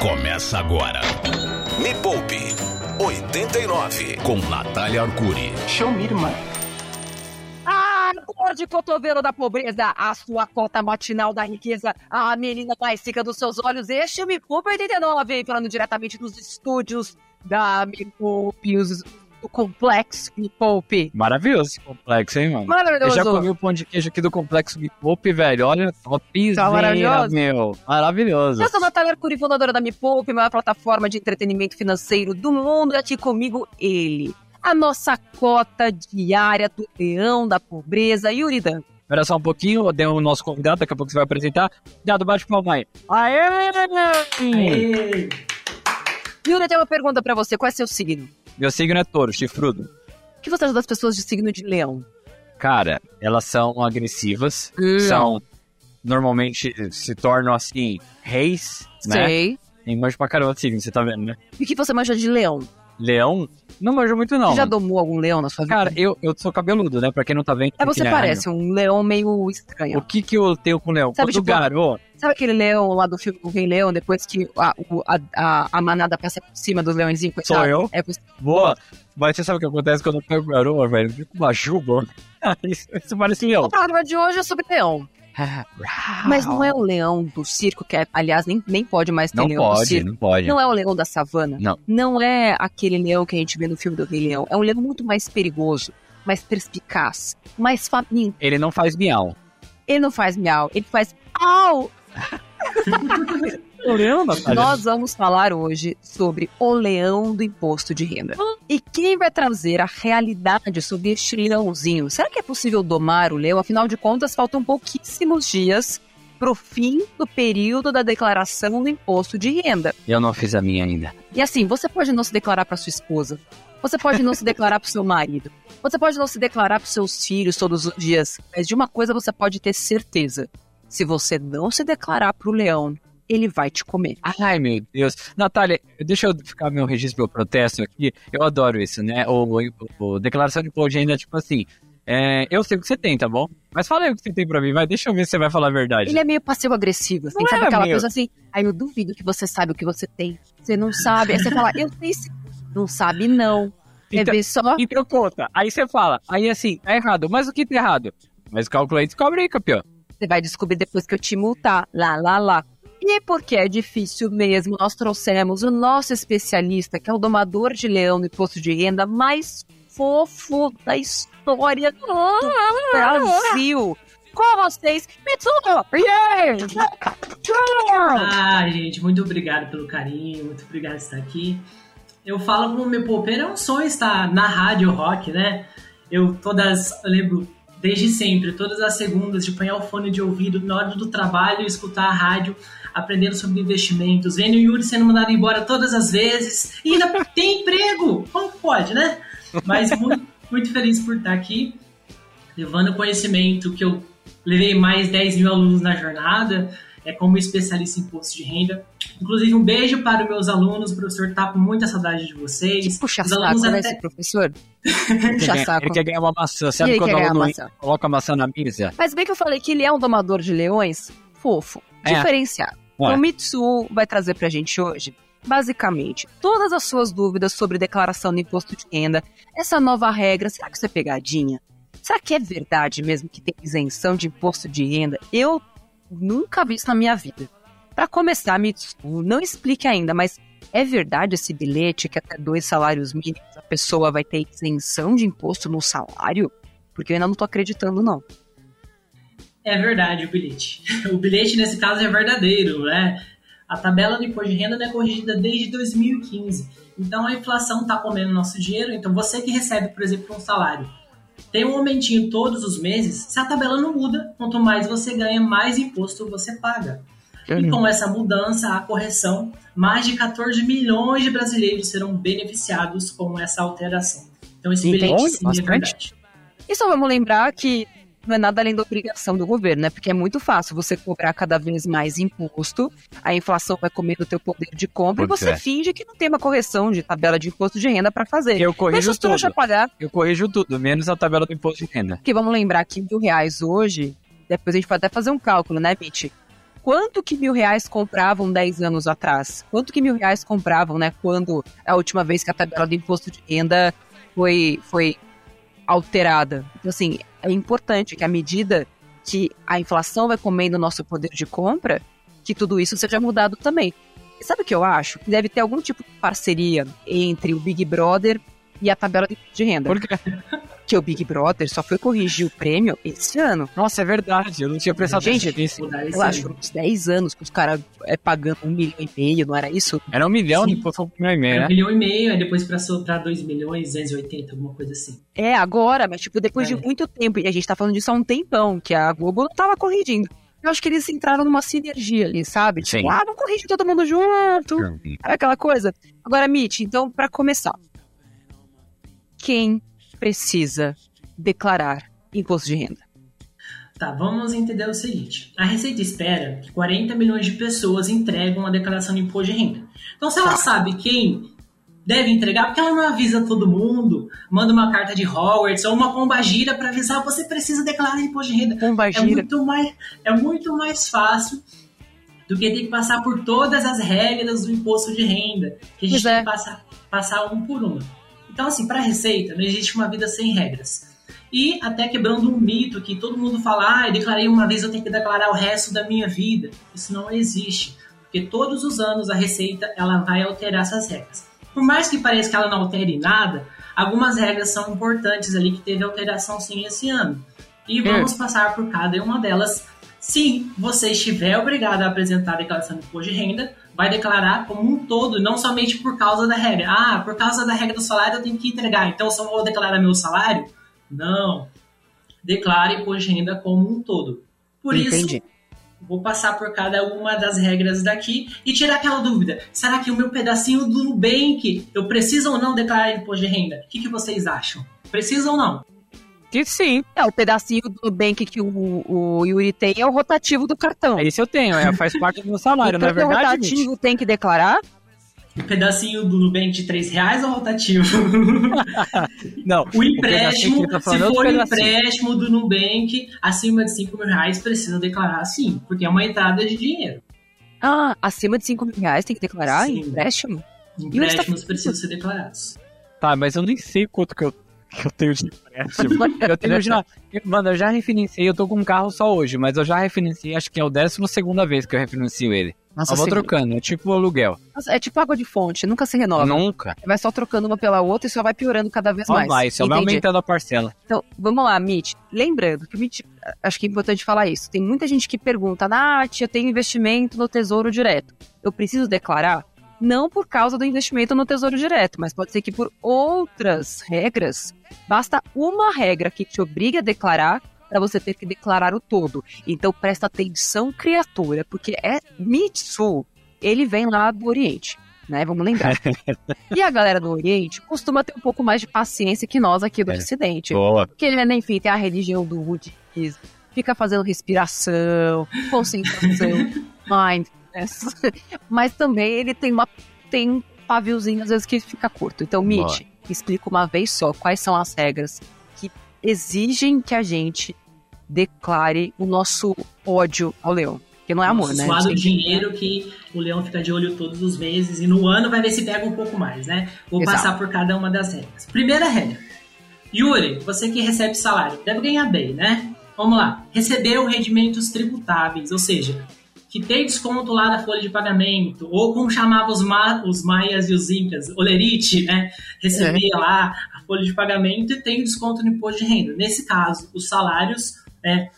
Começa agora. Me Poupe 89 com Natália Arcuri. Show me, irmã. Ah, dor de cotovelo da pobreza, a sua cota matinal da riqueza, a menina mais seca dos seus olhos. Este é o Me Poupe 89, falando diretamente dos estúdios da Me Poupe, os- do Complexo Me Poupe. Maravilhoso esse complexo, hein, mano? Eu Maravilhoso. já comi o pão de queijo aqui do complexo Me Poupe, velho. Olha, topzera, Tá maravilhoso? meu. Maravilhoso. Eu sou a Natália Arcuri, fundadora da Me Poupe, maior plataforma de entretenimento financeiro do mundo. E aqui comigo ele, a nossa cota diária do leão da pobreza, Yuri Dan. Espera só um pouquinho, deu o nosso convidado, daqui a pouco você vai apresentar. Dado, bate palma aí. Aê! Ei, Yuri, eu tenho uma pergunta pra você. Qual é seu signo? Meu signo é touro, chifrudo. O que você acha das pessoas de signo de leão? Cara, elas são agressivas, Hum. são... Normalmente se tornam, assim, reis, né? Sei. Tem manjo pra caramba de signo, você tá vendo, né? E o que você manja de leão? Leão? Não manjo muito, não. Você já domou algum leão na sua vida? Cara, eu, eu sou cabeludo, né? Pra quem não tá vendo. é, você parece um leão meio estranho. O que que eu tenho com o leão? Sabe, tipo, garoto... Sabe aquele leão lá do filme do Rei Leão, depois que a, a, a, a manada passa por cima dos leõezinhos? Sou eu? É. Boa. Mas você sabe o que acontece quando eu pego garoa, velho? Eu fico com uma juba. isso, isso parece leão. O programa de hoje é sobre leão. Mas não é o leão do circo, que é, aliás, nem, nem pode mais ter Não leão do pode, circo. não pode. Não é o leão da savana. Não. Não é aquele leão que a gente vê no filme do Rei Leão. É um leão muito mais perigoso, mais perspicaz, mais faminto. Ele não faz miau. Ele não faz miau, ele faz au! Nós vamos falar hoje sobre o leão do imposto de renda. E quem vai trazer a realidade sobre este leãozinho? Será que é possível domar o leão? Afinal de contas, faltam pouquíssimos dias pro fim do período da declaração do imposto de renda. Eu não fiz a minha ainda. E assim, você pode não se declarar para sua esposa. Você pode não se declarar para seu marido. Você pode não se declarar para seus filhos todos os dias. Mas de uma coisa você pode ter certeza: se você não se declarar para o leão, ele vai te comer. Ai, meu Deus. Natália, deixa eu ficar meu registro meu protesto aqui. Eu adoro isso, né? O, o- o declaração de imposto de renda é tipo assim. é, eu sei o que você tem, tá bom? Mas fala aí o que você tem pra mim, vai. Deixa eu ver se você vai falar a verdade. Ele é meio passivo-agressivo, assim, Não sabe é, aquela meu. coisa assim? Aí eu duvido que você sabe o que você tem. Você não sabe. Aí você fala, eu sei sim. Não sabe, não. Quer Então- ver só? Então conta. Aí você fala. Aí assim, tá errado. Mas o que tá errado? Mas calcula aí, descobre aí, campeão. Você vai descobrir depois que eu te multar. Lá, lá, lá. E porque é difícil mesmo, nós trouxemos o nosso especialista, que é o domador de leão no imposto de renda mais fofo da história do Brasil. Com vocês, Mitsuko! Ah, gente, muito obrigado pelo carinho, muito obrigado por estar aqui. Eu falo como meu poupeiro, é um sonho estar na rádio rock, né? Eu todas, eu lembro desde sempre, todas as segundas de apanhar o fone de ouvido na hora do trabalho, escutar a rádio, aprendendo sobre investimentos, vendo o Yuri sendo mandado embora todas as vezes, e ainda tem emprego! Como que pode, né? Mas muito, muito feliz por estar aqui, levando conhecimento que eu levei mais 10 mil alunos na jornada, é como especialista em imposto de renda. Inclusive, um beijo para os meus alunos, o professor tá com muita saudade de vocês. Puxa Os saco, alunos né, até- esse professor? Ele Puxa quer, saco. ele quer ganhar uma maçã. Sabe ele quando o ganhar aluno maçã. coloca a maçã na mesa? Mas bem que eu falei que ele é um domador de leões fofo, É. diferenciado. Ué. Então, o Mitsu vai trazer pra gente hoje, basicamente, todas as suas dúvidas sobre declaração do imposto de renda, essa nova regra, será que isso é pegadinha? Será que é verdade mesmo que tem isenção de imposto de renda? Eu nunca vi isso na minha vida. Pra começar, Mitsu, não explique ainda, mas é verdade esse bilhete que até dois salários mínimos a pessoa vai ter isenção de imposto no salário? Porque eu ainda não tô acreditando, não. É verdade o bilhete. O bilhete, nesse caso, é verdadeiro, né? A tabela do imposto de renda não é corrigida desde 2015. Então, a inflação está comendo nosso dinheiro. Então, você que recebe, por exemplo, um salário, tem um aumentinho todos os meses, se a tabela não muda, quanto mais você ganha, mais imposto você paga. E com essa mudança, a correção, mais de 14 milhões de brasileiros serão beneficiados com essa alteração. Então, esse bilhete sim é verdade. E só vamos lembrar que não é nada além da obrigação do governo, né? Porque é muito fácil você cobrar cada vez mais imposto, a inflação vai comer o teu poder de compra e você é. finge que não tem uma correção de tabela de imposto de renda para fazer. Eu Deixa corrijo trouxa tudo. pagar, Eu corrijo tudo, menos a tabela do imposto de renda. porque vamos lembrar que mil reais hoje, depois a gente pode até fazer um cálculo, né, Mitch? quanto que mil reais compravam 10 anos atrás? Quanto que mil reais compravam, né? Quando a última vez que a tabela do imposto de renda foi, foi alterada. Então, assim, é importante que à medida que a inflação vai comendo o nosso poder de compra, que tudo isso seja mudado também. Sabe o que eu acho? Deve ter algum tipo de parceria entre o Big Brother e a tabela de renda. Por quê? Que o Big Brother só foi corrigir o prêmio esse ano. Nossa, é verdade. Eu não tinha prestado Gente, atenção nisso. Eu acho uns 10 anos que os caras é pagando um milhão e meio, não era isso? Era um milhão Sim. de imposto pro primeiro e-mail, Era um né? milhão e meio, aí depois pra soltar 2 milhões, 280, alguma coisa assim. É, agora, mas tipo, depois É. de muito tempo, e a gente tá falando disso há um tempão, que a Globo não tava corrigindo. Eu acho que eles entraram numa sinergia ali, sabe? Tipo, Sim. ah, vamos corrigir todo mundo junto. Sabe aquela coisa? Agora, Mitch, então, pra começar. Quem precisa declarar imposto de renda? Tá, vamos entender o seguinte. A Receita espera que 40 milhões de pessoas entregam a declaração de imposto de renda. Então, se ela Tá. sabe quem deve entregar, porque ela não avisa todo mundo, manda uma carta de Hogwarts ou uma pomba gira para avisar, você precisa declarar imposto de renda. Pomba É muito, mais, é muito mais fácil do que ter que passar por todas as regras do imposto de renda, que a gente Pois tem é. que passar, passar um por uma. Então, assim, para a Receita, não existe uma vida sem regras. E até quebrando um mito que todo mundo fala, ah, eu declarei uma vez, eu tenho que declarar o resto da minha vida. Isso não existe. Porque todos os anos a Receita ela vai alterar essas regras. Por mais que pareça que ela não altere nada, algumas regras são importantes ali que teve alteração sim esse ano. E vamos passar por cada uma delas. Se você estiver obrigado a apresentar a declaração de imposto de renda, vai declarar como um todo, não somente por causa da regra. Ah, por causa da regra do salário eu tenho que entregar, então eu só vou declarar meu salário? Não. Declare imposto de renda como um todo. Por Entendi. isso, vou passar por cada uma das regras daqui e tirar aquela dúvida. Será que o meu pedacinho do Nubank, eu preciso ou não declarar imposto de renda? O que, que vocês acham? Precisa ou não? Que sim. É, o pedacinho do Nubank que o, o Yuri tem é o rotativo do cartão. Esse eu tenho, é, faz parte do meu salário, não é Então, o verdade, Mitch? rotativo tem que declarar? O pedacinho do Nubank de 3 reais ou rotativo? Não, O pedacinho empréstimo, que ele tá se falando é for empréstimo do Nubank acima de 5 mil reais, precisa declarar sim, porque é uma entrada de dinheiro. Ah, acima de 5 mil reais tem que declarar Sim. empréstimo? Empréstimos tá- precisam ser declarados. Tá, mas eu nem sei quanto que eu, que eu tenho de empréstimo. Eu tenho já. Mano, eu já refinanciei, eu tô com um carro só hoje, mas eu já refinanciei, acho que é a 12 segunda vez que eu refinancio ele. Nossa, eu vou trocando, é tipo aluguel. Nossa, é tipo água de fonte, nunca se renova. Nunca. Vai só trocando uma pela outra e só vai piorando cada vez Só mais. vai, só vai aumentando a parcela. Então, vamos lá, Mitch. Lembrando que o Mitch, acho que é importante falar isso. Tem muita gente que pergunta, Nath, eu tenho investimento no Tesouro Direto. Eu preciso declarar? Não por causa do investimento no Tesouro Direto, mas pode ser que por outras regras, basta uma regra que te obriga a declarar para você ter que declarar o todo. Então presta atenção, criatura, porque é Mitsu, ele vem lá do Oriente, né? Vamos lembrar. e a galera do Oriente costuma ter um pouco mais de paciência que nós aqui do É. Ocidente. Boa. Porque, né, enfim, tem a religião do budismo, fica fazendo respiração, concentração, mindfulness. Mas também ele tem uma tem um paviozinho às vezes que fica curto. Então, Mitch, explica uma vez só quais são as regras que exigem que a gente declare o nosso ódio ao leão. Porque não é amor, né? suado dinheiro que o leão fica de olho todos os meses e no ano vai ver se pega um pouco mais, né? Vou Exato. passar por cada uma das regras. Primeira regra. Yuri, você que recebe salário, deve ganhar bem, né? Vamos lá. Recebeu rendimentos tributáveis, ou seja, que tem desconto lá da folha de pagamento, ou como chamavam os, ma os maias e os incas, olerite, né? Recebia lá a folha de pagamento e tem desconto no imposto de renda. Nesse caso, os salários, né?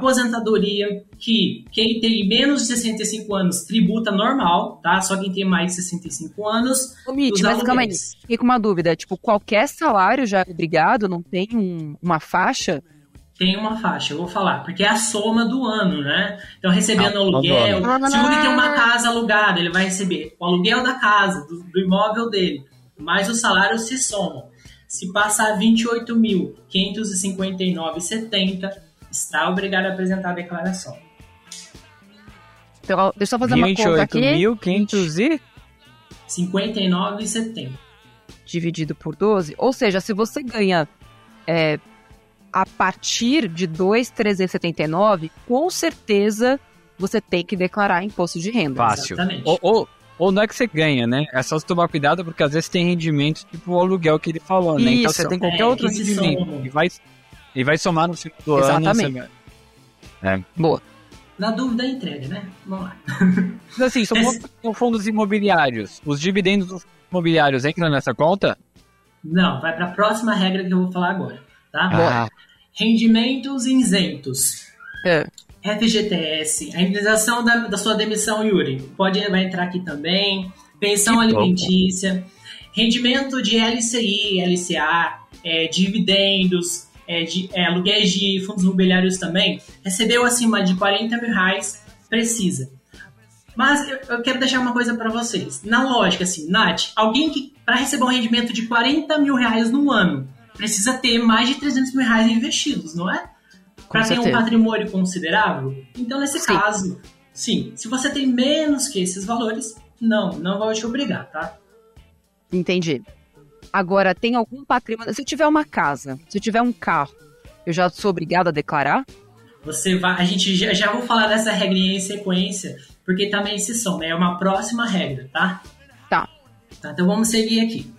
Aposentadoria, que quem tem menos de 65 anos tributa normal, tá? Só quem tem mais de 65 anos. Ô, Mitch, mas calma aí. Fiquei com uma dúvida. Tipo, qualquer salário já é obrigado? Não tem um- uma faixa? Tem uma faixa, eu vou falar, porque é a soma do ano, né? Então, recebendo Ah, aluguel, se o tem uma casa alugada, ele vai receber o aluguel da casa, do, do imóvel dele, mais os salários se somam. Se passar 28.559,70, está obrigado a apresentar a declaração. Então, deixa eu só fazer uma conta aqui. 28.500 e... 59,70. dividido por 12. Ou seja, se você ganha é, a partir de 2,379, com certeza você tem que declarar imposto de renda. Fácil. Exatamente. Ou, ou, ou não é que você ganha, né? É só você tomar cuidado porque às vezes tem rendimento tipo o aluguel que ele falou, né? Então Isso, você tem qualquer é, outro rendimento soma. e vai, e vai somar no final do Exatamente. ano. você- Boa. Na dúvida, entrega, né? Vamos lá. Mas assim, são, Esse- fundos imobiliários. Os dividendos dos imobiliários entram nessa conta? Não, vai para a próxima regra que eu vou falar agora, tá? Ah, Rendimentos isentos. É. FGTS, a indenização da, da sua demissão, Yuri, pode vai entrar aqui também. Pensão Que alimentícia, rendimento de LCI, LCA, é, dividendos, é, de, é, aluguéis de fundos imobiliários também. Recebeu acima de 40 mil reais, precisa. Mas eu, eu quero deixar uma coisa para vocês. Na lógica, assim, Nath, alguém que para receber um rendimento de 40 mil reais no ano precisa ter mais de 300 mil reais investidos, não é? Para ter um patrimônio considerável. Então, nesse Sim. caso, sim, se você tem menos que esses valores, não, não vou te obrigar, tá? Entendi. Agora, tem algum patrimônio. Se eu tiver uma casa, se eu tiver um carro, eu já sou obrigado a declarar? Você vai, a gente já, já vou falar dessa regrinha em sequência, porque também se soma, é uma próxima regra, tá? Tá. Tá, então vamos seguir aqui.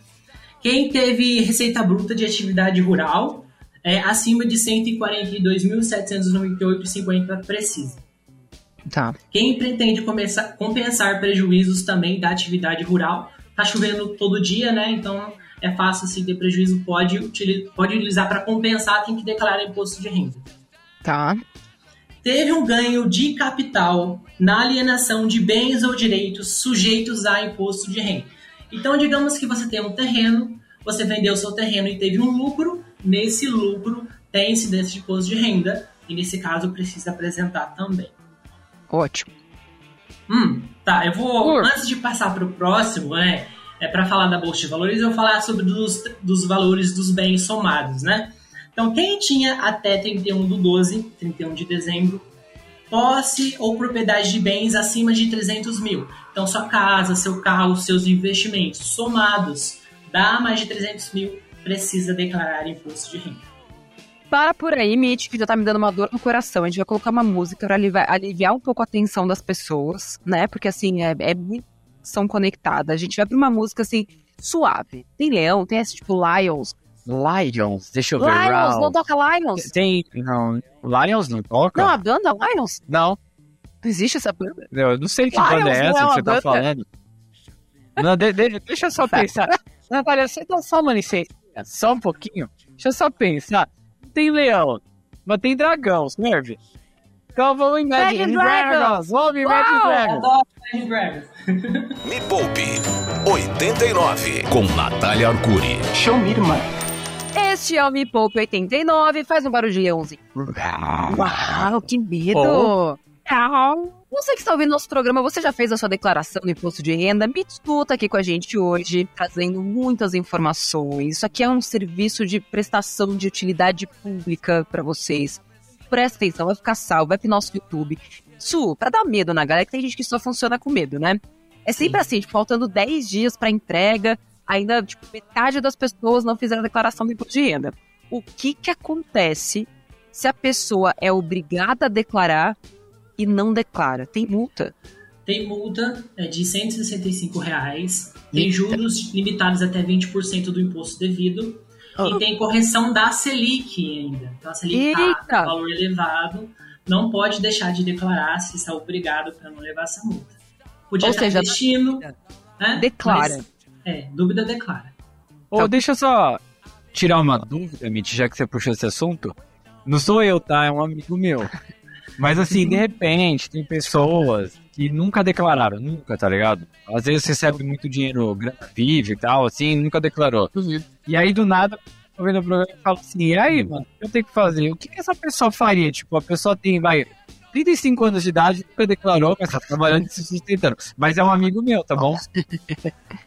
Quem teve receita bruta de atividade rural é acima de 142.798,50 precisa. Tá. Quem pretende começar, compensar prejuízos também da atividade rural, tá chovendo todo dia, né? Então é fácil assim ter prejuízo, pode, utili- pode utilizar para compensar, tem que declarar imposto de renda. Tá. Teve um ganho de capital na alienação de bens ou direitos sujeitos a imposto de renda. Então, digamos que você tem um terreno, você vendeu seu terreno e teve um lucro, nesse lucro tem incidência de imposto de renda, e nesse caso precisa apresentar também. Ótimo. Hum, tá, eu vou. Por. Antes de passar para o próximo, né? É para falar da Bolsa de Valores, eu vou falar sobre dos, dos valores dos bens somados, né? Então, quem tinha até 31 do 12, 31 de dezembro, posse ou propriedade de bens acima de 300 mil. Então, sua casa, seu carro, seus investimentos somados dá mais de 300 mil, precisa declarar imposto de renda. Para por aí, Mitch, que já tá me dando uma dor no coração. A gente vai colocar uma música pra aliviar, aliviar um pouco a tensão das pessoas, né? Porque assim, é, é muito são conectadas. A gente vai pra uma música assim, suave. Tem leão, tem esse tipo Lions. Lions, deixa eu ver. Lions, não toca Lions. Tem. Não, Lions não toca? Não, a banda Lions. Não. Não existe essa banda. Eu não sei que Lions banda é é essa uma que você tá banda. falando. Não, de- de- deixa eu só Tá. pensar. Natália, você dá só uma licença. Só um pouquinho. Deixa eu só pensar. Tem leão, mas tem dragão, serve? Então vamos em Imagine Dragons. Dragons. Vamos em Uau! Dragons. Adoro Imagine Dragons. Me Poupe 89 com Natália Arcuri. Show me. Este é o Me Poupe 89. Faz um barulho de leãozinho. Uau, que medo! Oh. Você que está ouvindo nosso programa, você já fez a sua declaração do imposto de renda? Me escuta aqui com a gente hoje, trazendo muitas informações. Isso aqui é um serviço de prestação de utilidade pública para vocês. Presta atenção, vai ficar salvo, vai pro nosso YouTube. Isso, pra dar medo na galera, que tem gente que só funciona com medo, né? É sempre assim, tipo, faltando 10 dias pra entrega, ainda, tipo, metade das pessoas não fizeram a declaração do imposto de renda. O que que acontece se a pessoa é obrigada a declarar e não declara? Tem multa. Tem multa é, de 165 reais, tem Eita. juros limitados até 20% do imposto devido Ah. e tem correção da Selic ainda. Então a Selic tá com valor elevado, não pode deixar de declarar se está obrigado para não levar essa multa. Podia Ou estar seja, destino, né? declara. Mas, é, dúvida declara. Ô, deixa eu só tirar uma dúvida, Mitch, já que você puxou esse assunto. Não sou eu, tá? É um amigo meu. Mas assim, de repente, tem pessoas que nunca declararam, nunca, tá ligado? Às vezes recebe muito dinheiro grana vive e tal, assim, nunca declarou. E aí, do nada, tô vendo o programa e falo assim, e aí, mano, o que eu tenho que fazer? O que, que essa pessoa faria? Tipo, a pessoa tem, vai, 35 anos de idade, nunca declarou, mas tá trabalhando e se sustentando. Mas é um amigo meu, tá bom?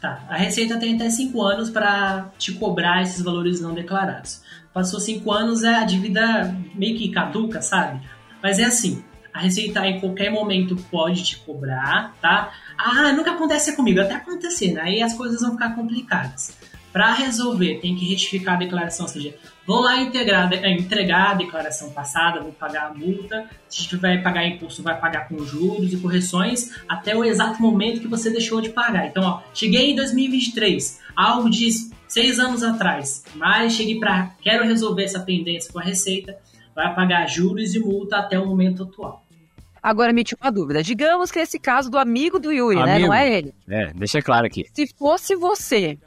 Tá, a Receita tem até 5 anos para te cobrar esses valores não declarados. Passou 5 anos, é a dívida meio que caduca, sabe? Mas é assim, a Receita em qualquer momento pode te cobrar, tá? Ah, nunca acontece comigo, até acontecer, né? Aí as coisas vão ficar complicadas. Para resolver, tem que retificar a declaração, ou seja, vou lá integrar, é, entregar a declaração passada, vou pagar a multa, se tiver pagar imposto, vai pagar com juros e correções até o exato momento que você deixou de pagar. Então, ó, cheguei em 2023, algo de seis anos atrás, mas cheguei para quero resolver essa pendência com a Receita, vai pagar juros e multa até o momento atual. Agora me uma dúvida. Digamos que esse caso do amigo do Yuri, amigo. né? Não é ele. É, deixa claro aqui. Se fosse você,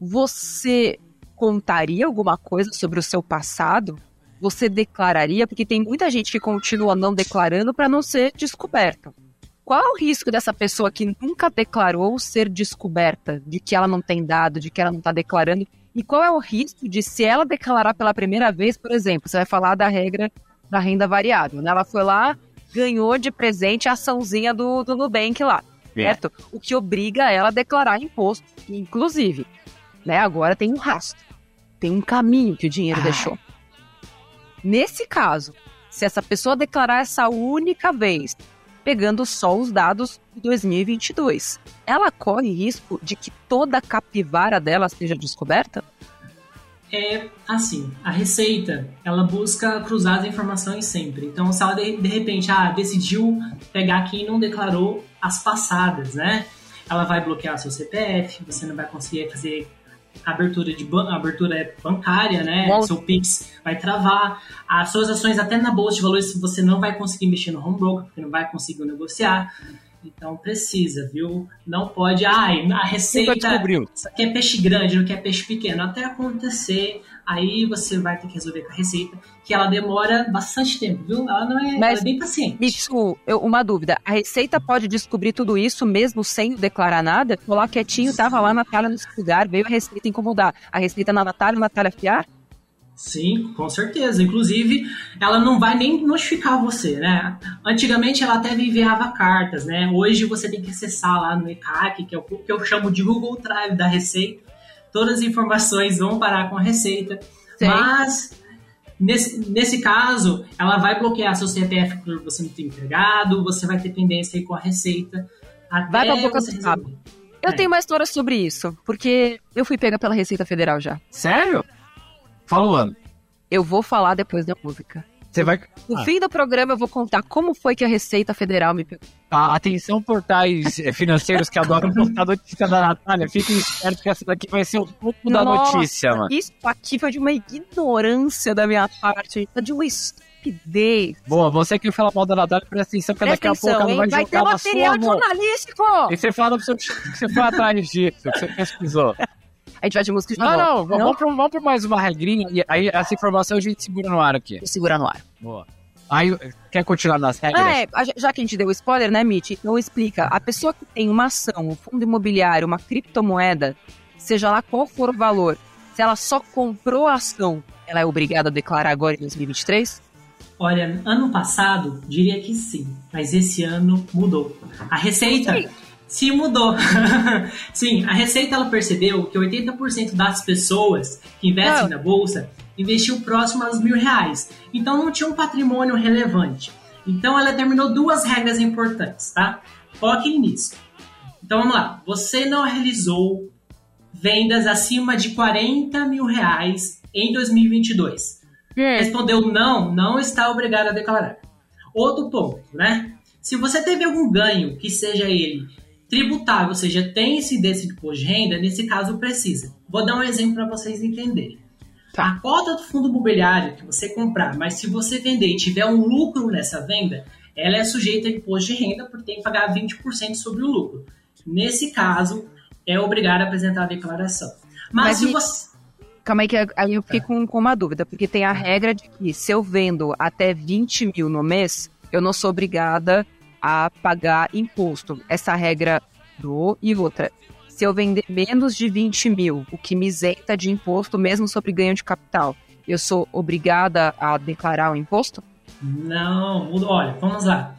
Você contaria alguma coisa sobre o seu passado? Você declararia? Porque tem muita gente que continua não declarando para não ser descoberta. Qual é o risco dessa pessoa que nunca declarou ser descoberta, de que ela não tem dado, de que ela não está declarando? E qual é o risco de, se ela declarar pela primeira vez, por exemplo, você vai falar da regra da renda variável, né? Ela foi lá, ganhou de presente a açãozinha do, do Nubank lá, é. certo? O que obriga ela a declarar imposto, inclusive. Né? Agora tem um rastro, tem um caminho que o dinheiro Ai. deixou. Nesse caso, se essa pessoa declarar essa única vez, pegando só os dados de 2022, ela corre risco de que toda a capivara dela seja descoberta? é assim, a receita, ela busca cruzar as informações sempre. Então, se ela de, de repente ah, decidiu pegar quem não declarou as passadas, né? Ela vai bloquear seu CPF, você não vai conseguir fazer abertura de abertura bancária, né? Bom. Seu Pix vai travar. As suas ações até na bolsa de valores você não vai conseguir mexer no home broker, porque não vai conseguir negociar. Então precisa, viu? Não pode, ai, a receita descobriu. quer peixe grande, não quer peixe pequeno. Até acontecer, aí você vai ter que resolver com a receita, que ela demora bastante tempo, viu? Ela não é, Mas, é bem paciente. Mitsu, eu, uma dúvida. A receita pode descobrir tudo isso mesmo sem declarar nada? Tô lá quietinho, tava lá a Natália no lugar, veio a receita incomodar. A receita na Natália, Natália fiar? Sim, com certeza. Inclusive, ela não vai nem notificar você, né? Antigamente ela até enviava cartas, né? Hoje você tem que acessar lá no ECAC, que é o que eu chamo de Google Drive da Receita. Todas as informações vão parar com a Receita. Sim. Mas Nesse, nesse caso, ela vai bloquear seu CPF por você não ter entregado, você vai ter pendência aí com a receita. vai pra boca do. Eu é. tenho uma história sobre isso, porque eu fui pega pela Receita Federal já. Sério? Fala o ano. Eu vou falar depois da música. Você vai. No ah. fim do programa eu vou contar como foi que a Receita Federal me pegou. Ah, atenção, portais eh, financeiros que adoram postar notícia da Natália. Fiquem espertos que essa daqui vai ser o topo da notícia, mano. Isso aqui foi de uma ignorância da minha parte, de uma estupidez. Boa, você que fala mal da Natália, presta atenção, porque daqui a pouco ela vai, vai jogar ter material jornalístico! E você fala pro seu que você foi atrás disso, que você pesquisou. A gente vai de música de Não, não, não, vamos por, vamos por mais uma regrinha e aí essa informação a gente segura no ar aqui. Segura no ar. Boa. Aí, quer continuar nas regras? É, já que a gente deu spoiler, né, Mitch? Então explica. A pessoa que tem uma ação, um fundo imobiliário, uma criptomoeda, seja lá qual for o valor, se ela só comprou a ação, ela é obrigada a declarar agora em 2023? Olha, ano passado, diria que sim, mas esse ano mudou. A receita se mudou. Sim, a Receita ela percebeu que 80% das pessoas que investem ah. na bolsa investiu próximo aos mil reais. Então não tinha um patrimônio relevante. Então ela determinou duas regras importantes, tá? Foquem nisso. Então vamos lá. Você não realizou vendas acima de 40 mil reais em 2022. É. Respondeu não, não está obrigado a declarar. Outro ponto, né? Se você teve algum ganho, que seja ele tributável, ou seja, tem incidência de imposto de renda, nesse caso precisa. Vou dar um exemplo para vocês entenderem. Tá. A cota do fundo imobiliário que você comprar, mas se você vender e tiver um lucro nessa venda, ela é sujeita a imposto de renda porque tem que pagar 20% sobre o lucro. Nesse caso, é obrigado a apresentar a declaração. Mas, mas se você. Calma aí, que aí eu fiquei tá. com, com uma dúvida, porque tem a regra de que se eu vendo até 20 mil no mês, eu não sou obrigada a pagar imposto. Essa regra do e outra. Se eu vender menos de 20 mil, o que me isenta de imposto mesmo sobre ganho de capital, eu sou obrigada a declarar o imposto? Não, olha, vamos lá.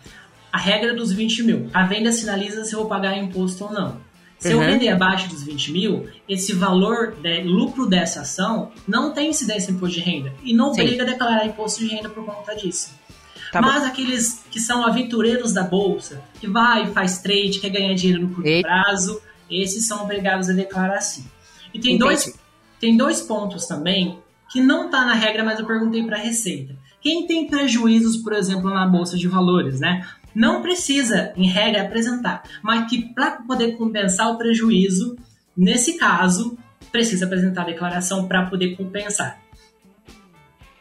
A regra dos 20 mil. A venda sinaliza se eu vou pagar imposto ou não. Se uhum. eu vender abaixo dos 20 mil, esse valor, de, lucro dessa ação, não tem incidência em imposto de renda. E não obriga a declarar imposto de renda por conta disso. Tá Mas bom. aqueles que são aventureiros da bolsa, que vai, faz trade, quer ganhar dinheiro no curto Eita. prazo, esses são obrigados a declarar sim. E tem dois, tem dois pontos também que não está na regra, mas eu perguntei para a Receita. Quem tem prejuízos, por exemplo, na bolsa de valores, né? Não precisa, em regra, apresentar, mas que para poder compensar o prejuízo, nesse caso, precisa apresentar a declaração para poder compensar.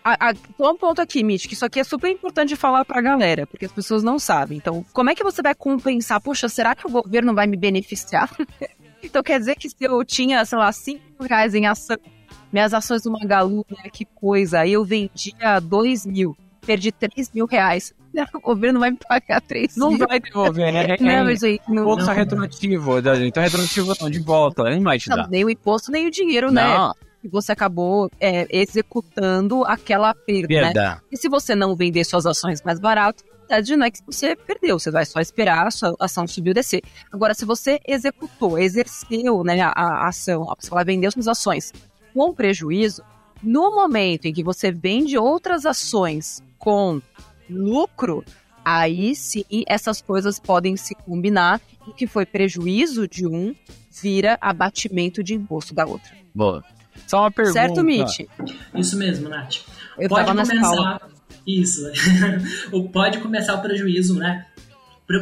A, a, um ponto aqui, Mitch, que isso aqui é super importante falar para a galera, porque as pessoas não sabem. Então, como é que você vai compensar? Poxa, será que o governo vai me beneficiar? então, quer dizer que se eu tinha, sei lá, 5 reais em ação, minhas ações do Magalu, né, que coisa, aí eu vendia 2 mil, perdi 3 mil reais. O governo vai me pagar 3 Não mil. vai devolver, né? É, Não, é, mas aí, não, imposto não, retroativo. Então, retroativo não, de volta. Não vai te não, dar. nem o imposto, nem o dinheiro, né? Que você acabou é, executando aquela perda, né? E se você não vender suas ações mais barato, não é que você perdeu, você vai só esperar a sua ação subir ou descer. Agora, se você executou, exerceu né, a, a ação, você vai vender suas ações com prejuízo, no momento em que você vende outras ações com lucro, aí sim essas coisas podem se combinar e o que foi prejuízo de um vira abatimento de imposto da outra. Boa. Só uma pergunta. Certo, Mitch? Isso mesmo, Nath. Eu pode começar. Isso. O- pode começar o prejuízo, né?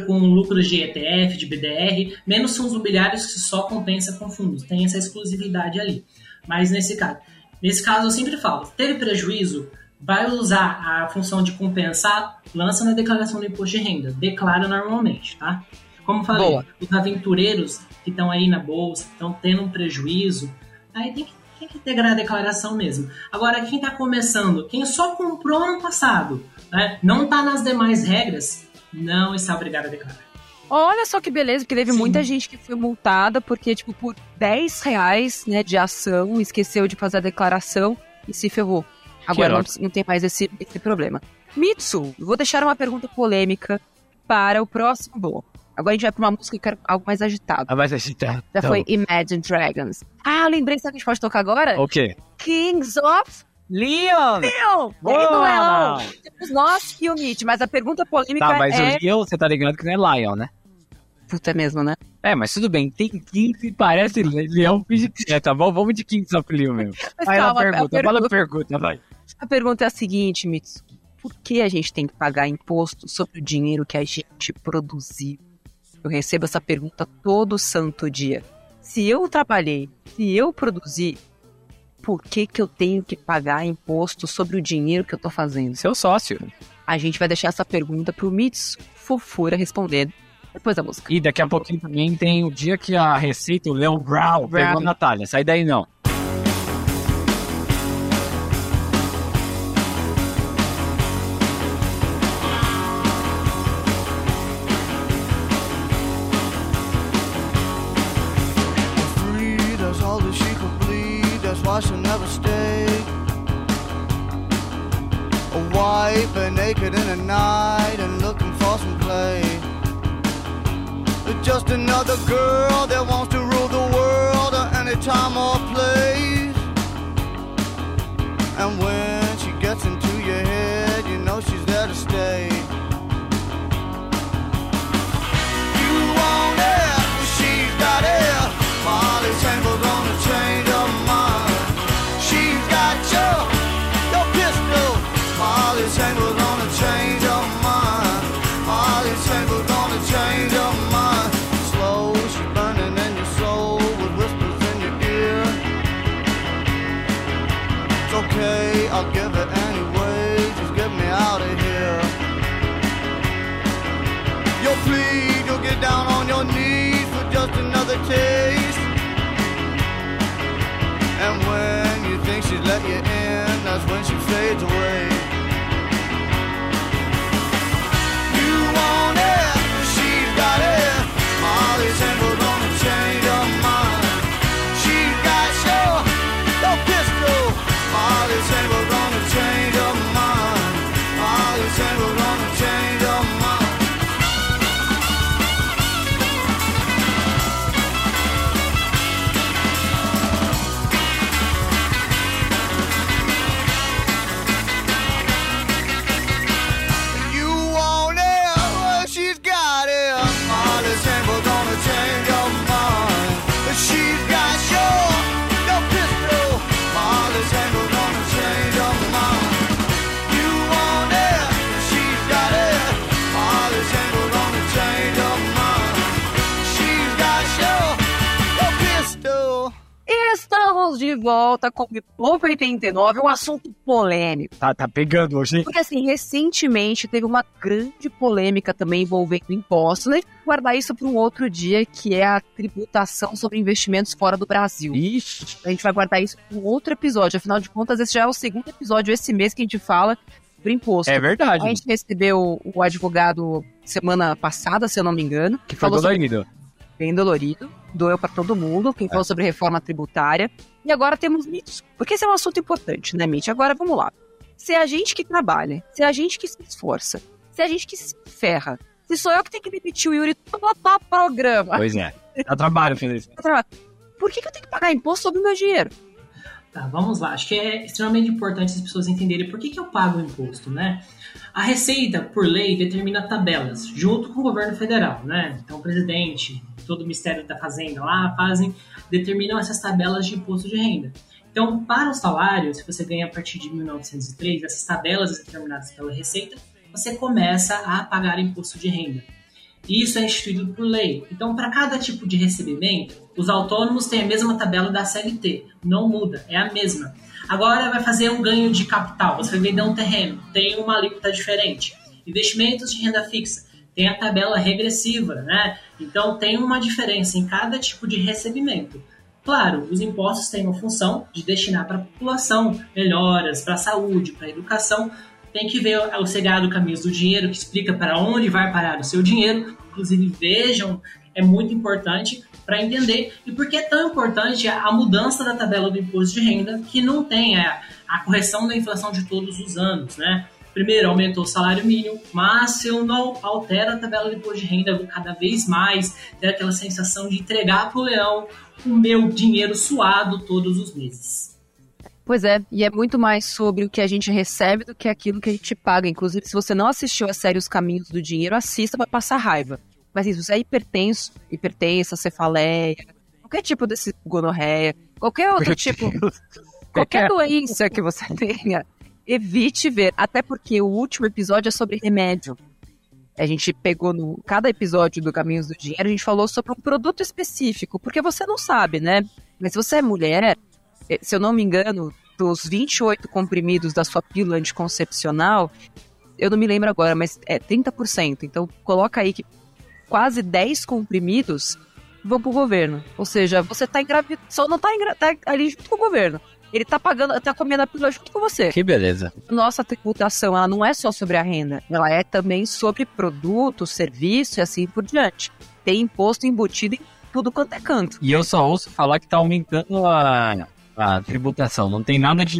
Com lucros de ETF, de BDR, menos fundos imobiliários que só compensa com fundos. Tem essa exclusividade ali. Mas nesse caso, nesse caso eu sempre falo, teve prejuízo, vai usar a função de compensar, lança na declaração do imposto de renda, declara normalmente, tá? Como falei, Boa. os aventureiros que estão aí na bolsa, estão tendo um prejuízo, aí tem que, tem que integrar a declaração mesmo. Agora, quem está começando, quem só comprou ano passado, né, não está nas demais regras, não está obrigado a declarar. Olha só que beleza, porque teve Sim. muita gente que foi multada porque, tipo, por 10 reais né, de ação, esqueceu de fazer a declaração e se ferrou. Agora não, não tem mais esse, esse problema. Mitsu, vou deixar uma pergunta polêmica para o próximo bloco. Agora a gente vai para uma música que quero algo mais agitado. Ah, assim, tá. Já tá foi. Imagine Dragons. Ah, eu lembrei, sabe o que a gente pode tocar agora? O quê? Kings of Leon! Leon! Boa! É Leon. Temos nós e o Mitch, mas a pergunta polêmica Tá, mas é... o Leon, você tá ligado que não é Lion, né? Puta é mesmo, né? É, mas tudo bem, tem 15 parece le- Leão é, tá bom? Vamos de Kings of Leon mesmo. Mas Aí ela calma, a pergunta, fala a pergunta, vai. A pergunta é a seguinte, Mitsu. Por que a gente tem que pagar imposto sobre o dinheiro que a gente produziu? Eu recebo essa pergunta todo santo dia. Se eu trabalhei, se eu produzi, por que, que eu tenho que pagar imposto sobre o dinheiro que eu tô fazendo? Seu sócio. A gente vai deixar essa pergunta pro Mitsu Fofura responder depois da música. E daqui a pouquinho também tem o dia que a Receita, o Leon Brown, pegou a Natália. Sai daí não. But naked in the night and looking for some play. Just another girl that wants to rule the world at any time or place. And when And when you think she'd let you in, that's when she fades away. Volta com o Pouco 89, um assunto polêmico. Tá, tá pegando hoje, hein? Porque, assim, recentemente teve uma grande polêmica também envolvendo impostos. Né? Guardar isso para um outro dia, que é a tributação sobre investimentos fora do Brasil. Ixi. A gente vai guardar isso para um outro episódio. Afinal de contas, esse já é o segundo episódio esse mês que a gente fala sobre imposto. É verdade. A gente recebeu o advogado semana passada, se eu não me engano, Que foi falou dolorido. bem dolorido, doeu para todo mundo, quem falou sobre reforma tributária. E agora temos mitos, porque esse é um assunto importante, né, Mitch? Agora vamos lá. Se é a gente que trabalha, se é a gente que se esforça, se é a gente que se ferra, se sou eu que tenho que demitir o Yuri todo o programa, Pois é. Dá trabalho isso. por que, que eu tenho que pagar imposto sobre o meu dinheiro? Tá, vamos lá. Acho que é extremamente importante as pessoas entenderem por que, que eu pago o imposto, né? A Receita, por lei, determina tabelas, junto com o governo federal, né? Então, o presidente, todo o Ministério da Fazenda lá fazem, determinam essas tabelas de imposto de renda. Então, para o salário, se você ganha a partir de 1903, essas tabelas determinadas pela Receita, você começa a pagar imposto de renda. E Isso é instituído por lei. Então, para cada tipo de recebimento, os autônomos têm a mesma tabela da CLT. Não muda, é a mesma. Agora vai fazer um ganho de capital. Você vai vender um terreno, tem uma alíquota diferente. Investimentos de renda fixa, tem a tabela regressiva, né? Então tem uma diferença em cada tipo de recebimento. Claro, os impostos têm uma função de destinar para a população melhoras, para a saúde, para a educação. Tem que ver o segredo Caminhos do Dinheiro, que explica para onde vai parar o seu dinheiro. Inclusive, vejam, é muito importante para entender. E por que é tão importante a mudança da tabela do imposto de renda, que não tem a correção da inflação de todos os anos, né? Primeiro, aumentou o salário mínimo, mas se eu não altero a tabela do imposto de renda, eu vou cada vez mais ter aquela sensação de entregar para o leão o meu dinheiro suado todos os meses. Pois é, e é muito mais sobre o que a gente recebe do que aquilo que a gente paga. Inclusive, se você não assistiu a série Os Caminhos do Dinheiro, assista para passar raiva. Mas isso, se você é hipertenso, hipertensa, cefaleia, qualquer tipo desse gonorreia, qualquer outro tipo, qualquer doença que você tenha, evite ver. Até porque o último episódio é sobre remédio. A gente pegou no cada episódio do Caminhos do Dinheiro, a gente falou sobre um produto específico, porque você não sabe, né? Mas se você é mulher, eh, se eu não me engano, dos 28 comprimidos da sua pílula anticoncepcional, eu não me lembro agora, mas é 30%. Então coloca aí que quase 10 comprimidos vão pro governo. Ou seja, você tá engravidado, só não tá, engra- tá ali junto com o governo. Ele tá pagando, tá comendo a pílula junto com você. Que beleza. Nossa tributação, ela não é só sobre a renda, ela é também sobre produto, serviço e assim por diante. Tem imposto embutido em tudo quanto é canto. E eu só ouço falar que tá aumentando a, a tributação. Não tem nada de.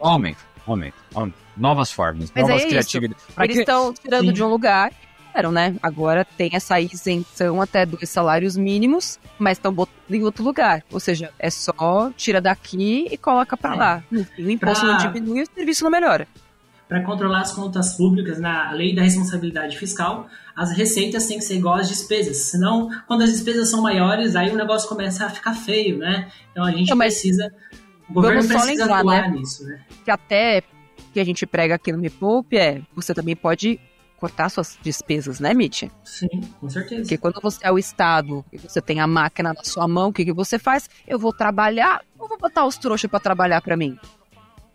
Aumento, aumento, aumento. Novas formas, Mas novas é criatividades. Eles que- estão tirando Sim. de um lugar, eram, né? Agora tem essa isenção até dois salários mínimos, mas estão botando em outro lugar. Ou seja, é só tira daqui e coloca pra É. lá. O imposto Pra- não diminui e o serviço não melhora. Para controlar as contas públicas na lei da responsabilidade fiscal, as receitas têm que ser igual às despesas. Senão, quando as despesas são maiores, aí o negócio começa a ficar feio, né? Então a gente mas precisa. O governo vamos só precisa lembrar, atuar né? nisso, né? Que até que a gente prega aqui no Me Poupe é, você também pode cortar suas despesas, né, Mitch? Sim, com certeza. Porque quando você é o Estado e você tem a máquina na sua mão, o que, que você faz? Eu vou trabalhar ou vou botar os trouxas para trabalhar para mim?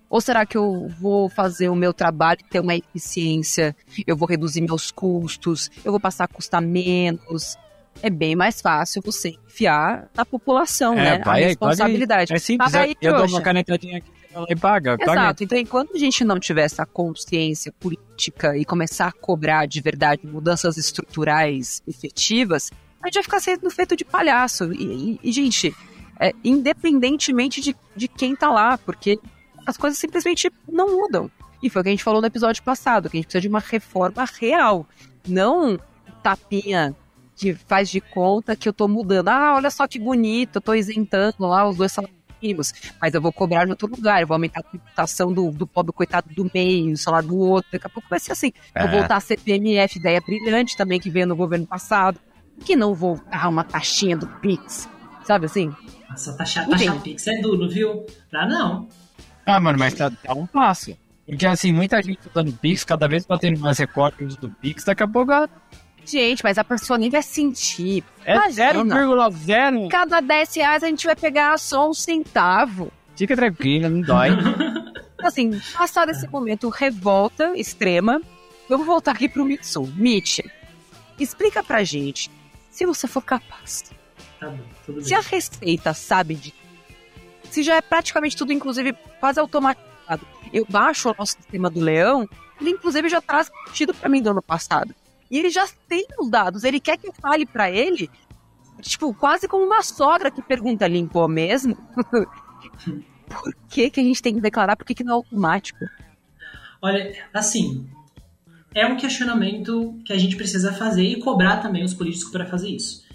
Ou será que eu vou fazer o meu trabalho ter uma eficiência? Eu vou reduzir meus custos? Eu vou passar a custar menos? É bem mais fácil você enfiar na população, É, né? vai a responsabilidade. É simples, Paga aí, eu dou trouxa. uma canetadinha aqui você vai lá e paga. paga. Exato. Então, enquanto a gente não tiver essa consciência política e começar a cobrar de verdade mudanças estruturais efetivas, a gente vai ficar sendo feito de palhaço. E, e- e, gente, é, independentemente de, de quem tá lá, porque as coisas simplesmente não mudam. E foi o que a gente falou no episódio passado, que a gente precisa de uma reforma real, não tapinha que faz de conta que eu tô mudando. Ah, olha só que bonito, eu tô isentando lá os dois salários mínimos, mas eu vou cobrar em outro lugar, eu vou aumentar a tributação do, do pobre coitado do meio, o salário do outro, daqui a pouco vai ser assim. É. Vou voltar a CPMF, ideia brilhante também que veio no governo passado, que não voltar uma taxinha do Pix, sabe assim? Nossa, taxar, Enfim. taxar Pix é duro, viu? Pra não. Ah, mano, mas tá, tá um passo. Porque assim, muita gente usando Pix, cada vez batendo mais recordes do Pix, daqui a pouco Gente, mas a pessoa nem vai sentir. É Imagina. 0,0. Cada 10 reais a gente vai pegar só um centavo. Fica tranquila, não dói. Assim, passado esse momento revolta extrema, vamos voltar aqui pro Mitsu. Mitch, explica pra gente, se você for capaz, Tá bom, tudo se bem. a Receita sabe de. Se já é praticamente tudo, inclusive, quase automatizado. Eu baixo o nosso sistema do leão, ele inclusive já traz tido pra mim do ano passado. E ele já tem os dados, ele quer que eu fale pra ele, tipo, quase como uma sogra que pergunta, limpou mesmo? Por que, que a gente tem que declarar? Por que, que não é automático? Olha, assim, é um questionamento que a gente precisa fazer e cobrar também os políticos para fazer isso.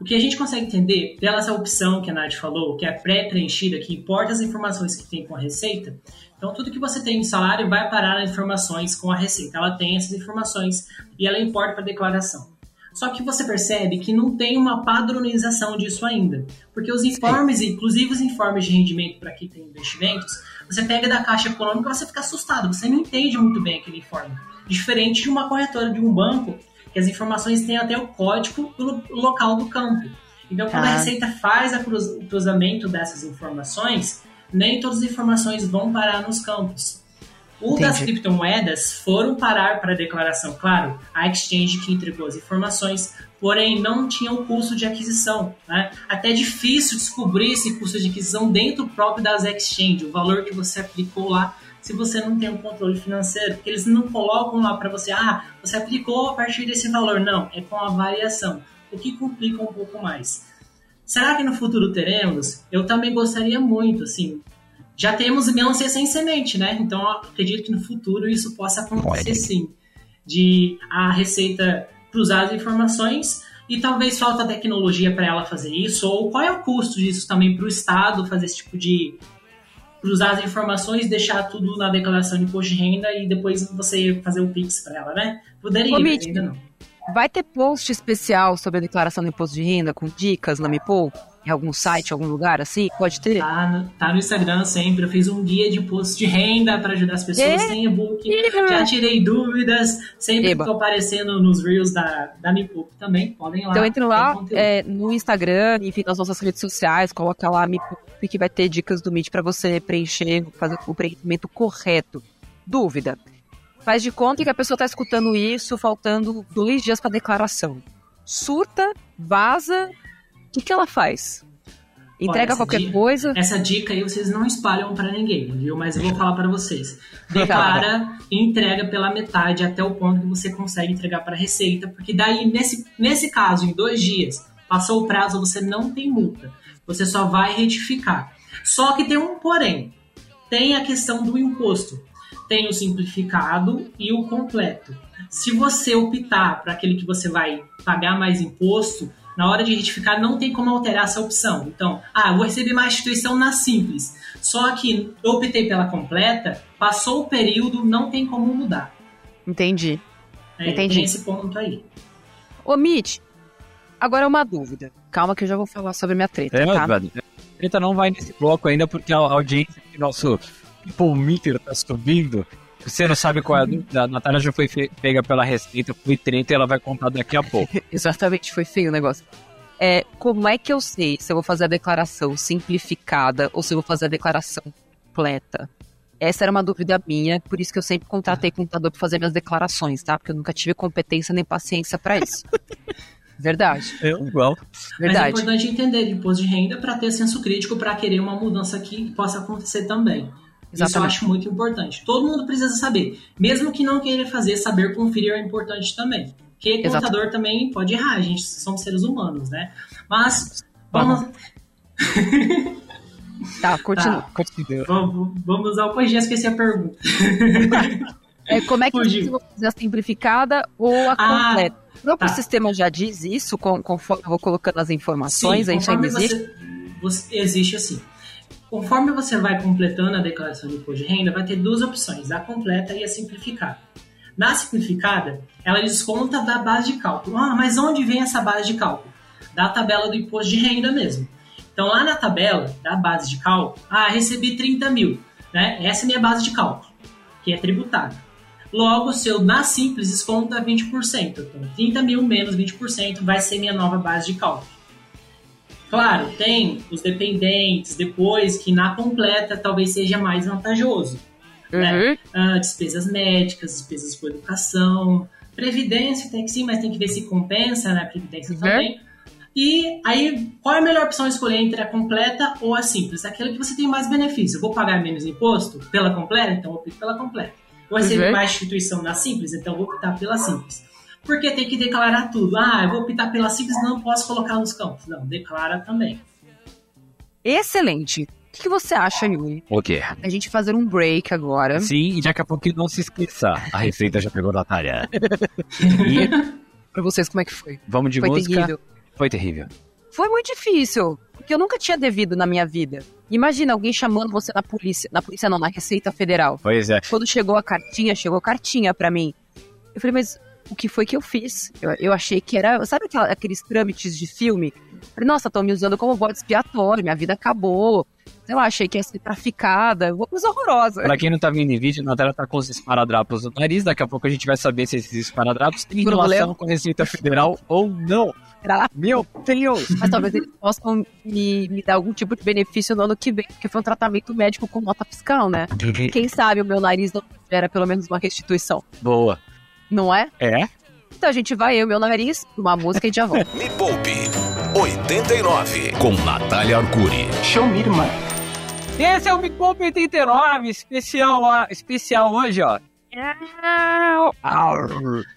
O que a gente consegue entender pela essa opção que a Nath falou, que é pré-preenchida, que importa as informações que tem com a Receita. Então, tudo que você tem em salário vai parar nas informações com a Receita. Ela tem essas informações e ela importa para a declaração. Só que você percebe que não tem uma padronização disso ainda. Porque os informes, inclusive os informes de rendimento para quem tem investimentos, você pega da Caixa Econômica e você fica assustado. Você não entende muito bem aquele informe. Diferente de uma corretora de um banco, que as informações têm até o código do lo- local do campo. Então, quando a Ah. Receita faz o cruzamento dessas informações, nem todas as informações vão parar nos campos. O das Entendi. criptomoedas foram parar para a declaração, claro, a exchange que entregou as informações, porém não tinha o custo de aquisição. Né? Até é difícil descobrir esse custo de aquisição dentro próprio das exchange, o valor que você aplicou lá, se você não tem um controle financeiro, porque eles não colocam lá para você, ah, você aplicou a partir desse valor. Não, é com a variação, o que complica um pouco mais. Será que no futuro teremos? Eu também gostaria muito, assim, já temos melancia sem semente, né? Então eu acredito que no futuro isso possa acontecer Olha. sim. De a Receita cruzar as informações e talvez falta tecnologia para ela fazer isso, ou qual é o custo disso também para o Estado fazer esse tipo de cruzar as informações, deixar tudo na declaração de imposto de renda e depois você fazer o Pix para ela, né? Poderia, Ô, Mitch, ainda não. Vai ter post especial sobre a declaração do imposto de renda com dicas na Mipol? Em algum site, algum lugar assim? Pode ter? Tá no, tá no Instagram sempre. Eu fiz um guia de imposto de renda para ajudar as pessoas. É? Tem e-book. Já tirei dúvidas. Sempre Eba. tô aparecendo nos Reels da, da Mipup também. Podem ir lá. Então entre lá é, no Instagram, enfim, nas nossas redes sociais, coloca lá Mipol que vai ter dicas do Meet para você preencher, fazer o preenchimento correto. Dúvida. Faz de conta que a pessoa tá escutando isso, faltando dois dias para declaração. Surta, vaza, o que, que ela faz? Entrega essa qualquer dica- coisa? Essa dica aí vocês não espalham para ninguém, viu? Mas eu vou falar para vocês. Declara e entrega pela metade até o ponto que você consegue entregar para a Receita, porque daí, nesse, nesse caso, em dois dias, passou o prazo, você não tem multa. Você só vai retificar. Só que tem um porém. Tem a questão do imposto. Tem o simplificado e o completo. Se você optar para aquele que você vai pagar mais imposto, na hora de retificar não tem como alterar essa opção. Então, ah, eu vou receber mais instituição na simples. Só que eu optei pela completa, passou o período, não tem como mudar. Entendi. É, Entendi. Tem esse ponto aí. Ô, Mitch, agora é uma dúvida. Calma que eu já vou falar sobre a minha treta, É, tá? brother. A treta não vai nesse bloco ainda porque a audiência que nosso People Meter tá subindo. Você não sabe qual é a dúvida? A Natália já foi pega pela receita, foi treta e ela vai contar daqui a pouco. Exatamente, foi feio o negócio. É, como é que eu sei se eu vou fazer a declaração simplificada ou se eu vou fazer a declaração completa? Essa era uma dúvida minha, por isso que eu sempre contratei contador para fazer minhas declarações, tá? Porque eu nunca tive competência nem paciência para isso. Verdade, É igual. Mas é verdade. importante entender de imposto de renda para ter senso crítico para querer uma mudança aqui que possa acontecer também. Isso eu Exatamente. acho muito importante. Todo mundo precisa saber. Mesmo que não queira fazer, saber conferir é importante também. Porque Exato. contador também pode errar, a gente somos seres humanos, né? Mas vamos, Tá, continua. Tá. Continua. vamos, vamos ao. Pois já esqueci a pergunta. É, como é que Fugiu. vou fazer a simplificada ou a Ah, completa? O próprio tá. sistema já diz isso, com- conforme eu vou colocando as informações, Sim, a gente ainda existe? você, você- existe assim. Conforme você vai completando a declaração de imposto de renda, vai ter duas opções, a completa e a simplificada. Na simplificada, ela desconta da base de cálculo. Ah, mas onde vem essa base de cálculo? Da tabela do imposto de renda mesmo. Então, lá na tabela da base de cálculo, ah, recebi 30 mil. Né? Essa é minha base de cálculo, que é tributada. Logo, o seu na simples desconta 20%. Então, 30 mil menos 20% vai ser minha nova base de cálculo. Claro, tem os dependentes depois que na completa talvez seja mais vantajoso. Né? Ah, despesas médicas, despesas com educação, previdência tem que sim, mas tem que ver se compensa, né? Previdência Uhum. também. E aí, qual é a melhor opção a escolher entre a completa ou a simples? Aquela que você tem mais benefício. Eu vou pagar menos imposto pela completa, então eu opto pela completa. Eu recebo Uhum. mais instituição na simples, então eu vou optar pela simples. Porque tem que declarar tudo. Ah, eu vou optar pela simples, não posso colocar nos campos. Não, declara também. Excelente. O que você acha, Yuri? O quê? A gente fazer um break agora. Sim, e daqui a pouquinho não se esqueça. A receita já pegou na Natália. E Pra vocês, como é que foi? vamos de foi música. terrível. Foi terrível. Foi muito difícil, porque eu nunca tinha devido na minha vida. Imagina alguém chamando você na polícia, na polícia não, na Receita Federal. Pois é. Quando chegou a cartinha, chegou cartinha pra mim. Eu falei, mas o que foi que eu fiz? Eu, eu achei que era, sabe aquela- aqueles trâmites de filme? Falei, nossa, estão me usando como bode expiatório, minha vida acabou. Sei lá, achei que ia ser traficada, uma coisa horrorosa. Pra quem não tá vendo em vídeo, a Natália tá com os esparadrapos no nariz. Daqui a pouco a gente vai saber se esses esparadrapos têm Problema. relação com a Receita Federal ou não. Meu Deus! mas talvez eles possam me, me dar algum tipo de benefício no ano que vem, porque foi um tratamento médico com nota fiscal, né? Quem sabe o meu nariz não gera pelo menos uma restituição, Boa. Não é? É? Então a gente vai, eu meu nariz, uma música e já volta. Me Poupe 89 com Natália Arcuri. Show me, irmã. Esse é o Me Poupe 89, especial, ó, especial hoje, ó.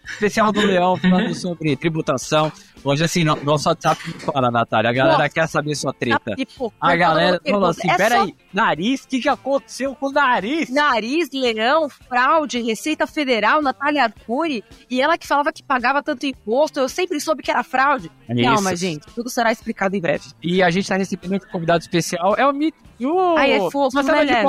Especial do Leão, falando sobre tributação. Hoje, assim, no- nosso WhatsApp não para, Natália. A galera Nossa. quer saber sua treta. A galera falou assim: é só peraí, nariz, o que, que aconteceu com o nariz? Nariz, leão, fraude, Receita Federal, Natália Arcuri, e ela que falava que pagava tanto imposto, eu sempre soube que era fraude. Isso. Calma, gente, tudo será explicado em breve. E a gente tá recebendo outro convidado especial, é o Mitsu. Ai, é fofo, Mas sabe de né?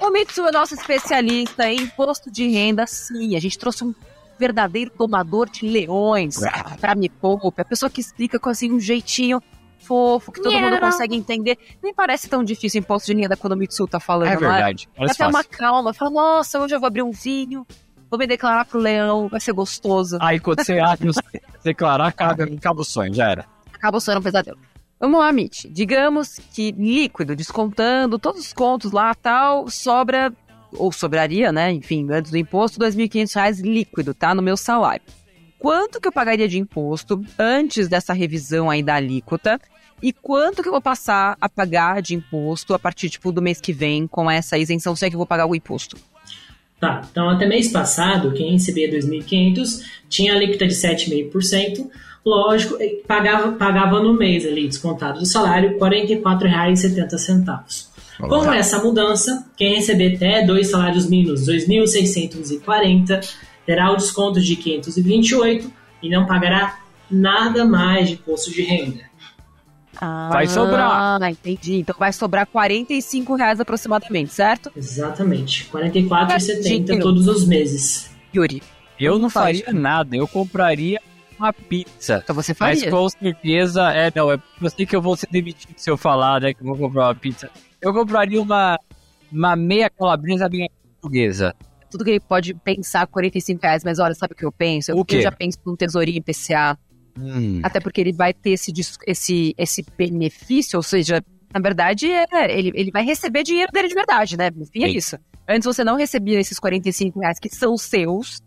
O Mitsu é nosso especialista em imposto de renda, sim, a gente trouxe um verdadeiro domador de leões pra me poupe, a pessoa que explica com assim um jeitinho fofo, que todo mundo consegue entender. Nem parece tão difícil imposto de renda quando o Mitsu tá falando, É é? verdade. Só. até uma calma, fala, nossa, hoje eu vou abrir um vinho, vou me declarar pro leão, vai ser gostoso. Aí quando você abre, declarar, acaba, acaba o sonho, já era. Acaba sonhando um pesadelo. Vamos lá, Mitch. Digamos que líquido, descontando todos os contos lá tal, sobra, ou sobraria, né? Enfim, antes do imposto, 2.500 reais líquido, tá? No meu salário. Quanto que eu pagaria de imposto antes dessa revisão aí da alíquota? E quanto que eu vou passar a pagar de imposto a partir, tipo, do mês que vem com essa isenção, se é que eu vou pagar o imposto? Tá, então até mês passado, quem recebia 2.500 tinha alíquota de 7,5%. Lógico, eh, pagava, pagava no mês ali, descontado do salário, R$ 44,70. Com essa mudança, quem receber até dois salários mínimos, 2.640, terá o desconto de 528 e não pagará nada mais de imposto de renda. Vai sobrar. Ah, entendi. Então vai sobrar 45 reais aproximadamente, certo? Exatamente, R$ 44,70 Dinheiro. todos os meses. Yuri, Eu não faria nada, eu compraria uma pizza. então você Mas faria. com certeza, é, não, é, eu sei que eu vou ser demitido se eu falar, né, que eu vou comprar uma pizza. Eu compraria uma, uma meia calabresa bem portuguesa. tudo que ele pode pensar 45 reais, mas olha, sabe o que eu penso? Eu, O quê? eu já penso num tesourinho IPCA, Hum. até porque ele vai ter esse, esse, esse benefício, ou seja, na verdade, é, ele, ele vai receber dinheiro dele de verdade, né? Enfim, é Sim. isso. Antes você não recebia esses 45 reais que são seus,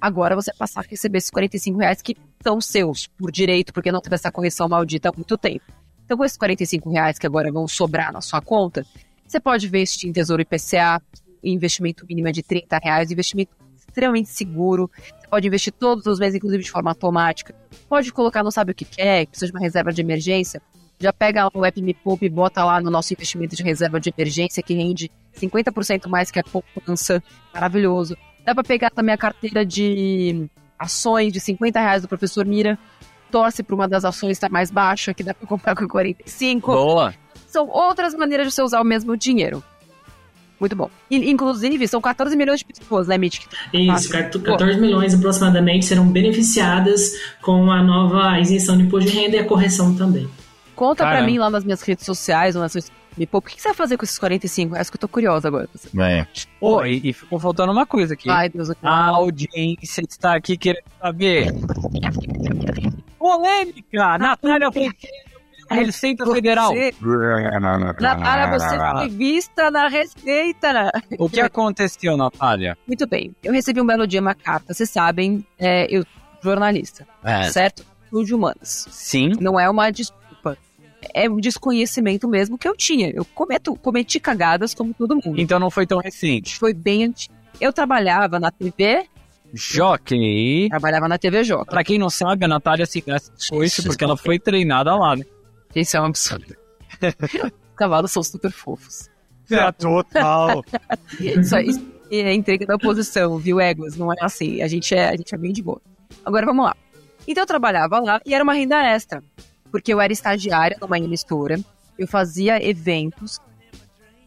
agora você passar a receber esses 45 reais que são seus, por direito, porque não teve essa correção maldita há muito tempo. Então, com esses 45 reais que agora vão sobrar na sua conta, você pode investir em Tesouro IPCA, investimento mínimo é de 30 reais, investimento extremamente seguro. Você pode investir todos os meses, inclusive de forma automática. Pode colocar, não sabe o que quer, precisa de uma reserva de emergência. Já pega o app Me Poupe e bota lá no nosso investimento de reserva de emergência, que rende 50% mais que a poupança. Maravilhoso. Dá para pegar também a carteira de ações de 50 reais do professor Mira. Torce para uma das ações estar mais baixa, que dá para comprar com 45 Boa. são outras maneiras de você usar o mesmo dinheiro. Muito bom. E, inclusive, são 14 milhões de pessoas, né, Mitch? que Isso, Ah, 14 milhões aproximadamente serão beneficiadas com a nova isenção de imposto de renda e a correção também. Conta pra Caramba. mim lá nas minhas redes sociais, ou nas suas Me poupa. O que você vai fazer com esses 45 reais que eu tô curiosa agora? Bem, Pô, e, e ficou faltando uma coisa aqui. Ai, Deus. A audiência está aqui querendo saber. Polêmica! Natália foi na Receita Federal. Natália, você foi vista na Receita. O que aconteceu, Natália? Muito bem. Eu recebi um belo dia uma carta. Vocês sabem, é, eu jornalista, É, certo? De humanas. sim. Não é uma desculpa. É um desconhecimento mesmo que eu tinha. Eu cometo, cometi cagadas como todo mundo. Então não foi tão recente. Foi bem antigo. Eu trabalhava na TV, Jockey. trabalhava na TV Joca. Pra quem não sabe, a Natália se foi isso porque ela foi treinada lá, né? Isso é um absurdo. Os cavalos são super fofos. É total. Isso, isso é intriga da oposição, viu, Éguas? Não é assim. A gente é, a gente é bem de boa. Agora vamos lá. Então eu trabalhava lá e era uma renda extra. Porque eu era estagiária numa emissora, eu fazia eventos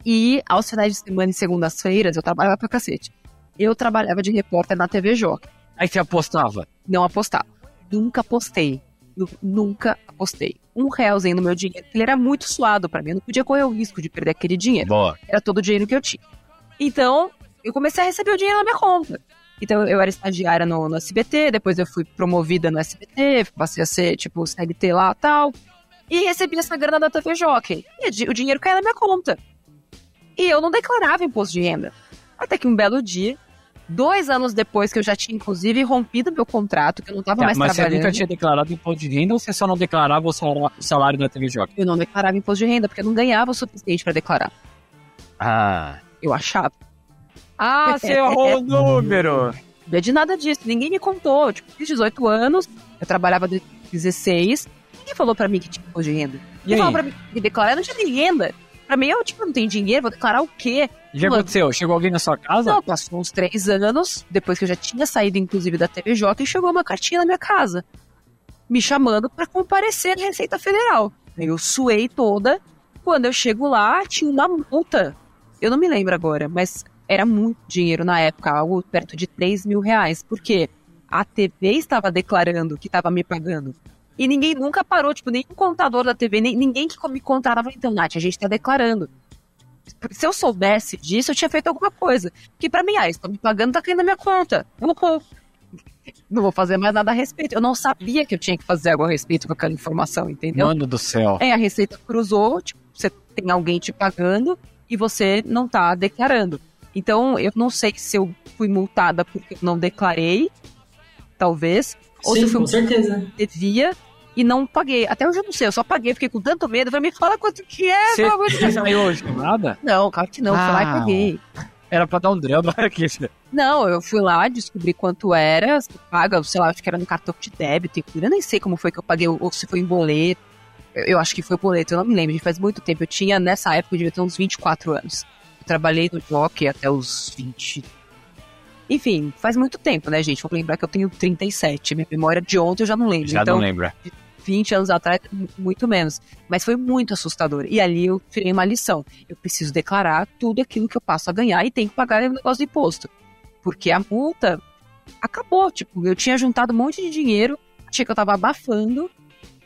e aos finais de semana e segundas-feiras eu trabalhava pra cacete. Eu trabalhava de repórter na TV Joca. Aí você apostava. Não apostava. Nunca apostei. Nu- Nunca apostei. Um realzinho no meu dinheiro, ele era muito suado pra mim. Eu não podia correr o risco de perder aquele dinheiro boa. era todo o dinheiro que eu tinha. Então, eu comecei a receber o dinheiro na minha conta. Então, eu era estagiária no, no SBT, depois eu fui promovida no SBT, passei a ser, tipo, CLT lá e tal. E recebi essa grana da TV Jockey. E o dinheiro caía na minha conta. E eu não declarava imposto de renda. Até que um belo dia, dois anos depois que eu já tinha, inclusive, rompido meu contrato, que eu não tava Tá, mais mas você trabalhando. nunca tinha declarado imposto de renda ou você só não declarava o salário, da TV Jockey? Eu não declarava imposto de renda, porque eu não ganhava o suficiente pra declarar. Ah. Eu achava. Ah, você errou o número. Não é de nada disso, ninguém me contou. Tipo, fiz 18 anos, eu trabalhava de 16, ninguém falou pra mim que tinha imposto de renda. E falou pra mim que declarar, eu não tinha nem renda. Pra mim, eu, tipo, não tenho dinheiro, vou declarar o quê? O que aconteceu? Chegou alguém na sua casa? Não, passou uns três anos, depois que eu já tinha saído, inclusive, da TV Jockey, chegou uma cartinha na minha casa, me chamando pra comparecer na Receita Federal. Eu suei toda, quando eu chego lá, tinha uma multa. Eu não me lembro agora, mas era muito dinheiro na época, algo perto de 3 mil reais, porque a TV estava declarando que estava me pagando. E ninguém nunca parou, tipo, nem o contador da TV, nem ninguém que me contava, então, Nath, a gente tá declarando. Se eu soubesse disso, eu tinha feito alguma coisa. Que pra mim, ah, estão me pagando, tá caindo na minha conta. Eu não vou, não vou fazer mais nada a respeito. Eu não sabia que eu tinha que fazer algo a respeito com aquela informação, entendeu? Mano do céu. É, a Receita cruzou, tipo, você tem alguém te pagando e você não tá declarando. Então, eu não sei se eu fui multada porque eu não declarei, talvez, ou se Sim, eu fui com certeza. devia e não paguei. Até hoje eu não sei, eu só paguei, fiquei com tanto medo. Falei, me fala quanto que é, Você saiu hoje com nada? Não, claro que não, fui lá e Ah. paguei. Era pra dar um drill, não era que Não, eu fui lá, descobri quanto era, você paga, sei lá, acho que era no cartão de débito, e eu nem sei como foi que eu paguei, ou se foi em boleto. Eu, eu acho que foi boleto, eu não me lembro, faz muito tempo. Eu tinha, nessa época, eu devia ter uns 24 anos. Trabalhei no Jockey até os 20. Enfim, faz muito tempo, né, gente? Vou lembrar que eu tenho 37, minha memória de ontem eu já não lembro. Já então, não lembra. 20 anos atrás, muito menos. Mas foi muito assustador. E ali eu tirei uma lição. Eu preciso declarar tudo aquilo que eu passo a ganhar e tenho que pagar o negócio do imposto. Porque a multa acabou. Tipo, eu tinha juntado um monte de dinheiro, achei que eu tava abafando.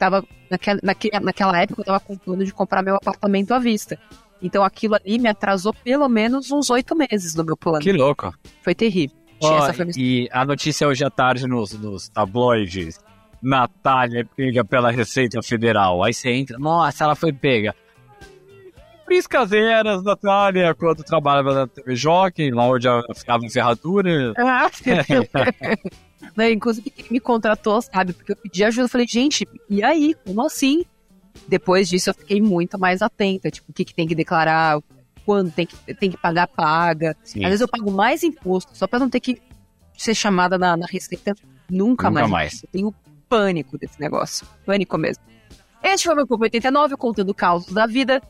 Tava, naquela, naquele, naquela época eu tava com plano de comprar meu apartamento à vista. Então aquilo ali me atrasou pelo menos uns oito meses do meu plano. Que louco. Foi terrível. Essa foi e a notícia hoje à tarde nos, nos tabloides. Natália é pega pela Receita Federal. Aí você entra, nossa, ela foi pega. Priscaseiras, Natália, quando trabalhava na TV Jockey, lá onde ela ficava em ferradura. Ah, Não, inclusive, quem me contratou, sabe? Porque eu pedi ajuda. Eu falei, gente, e aí? Como assim? Depois disso, eu fiquei muito mais atenta. Tipo, o que, que tem que declarar, quando tem que, tem que pagar, paga. Sim. Às vezes eu pago mais imposto só pra não ter que ser chamada na, na receita nunca, Nunca mais. mais. Eu tenho pânico desse negócio. Pânico mesmo. Este foi o meu Povo 89, contando causos da vida.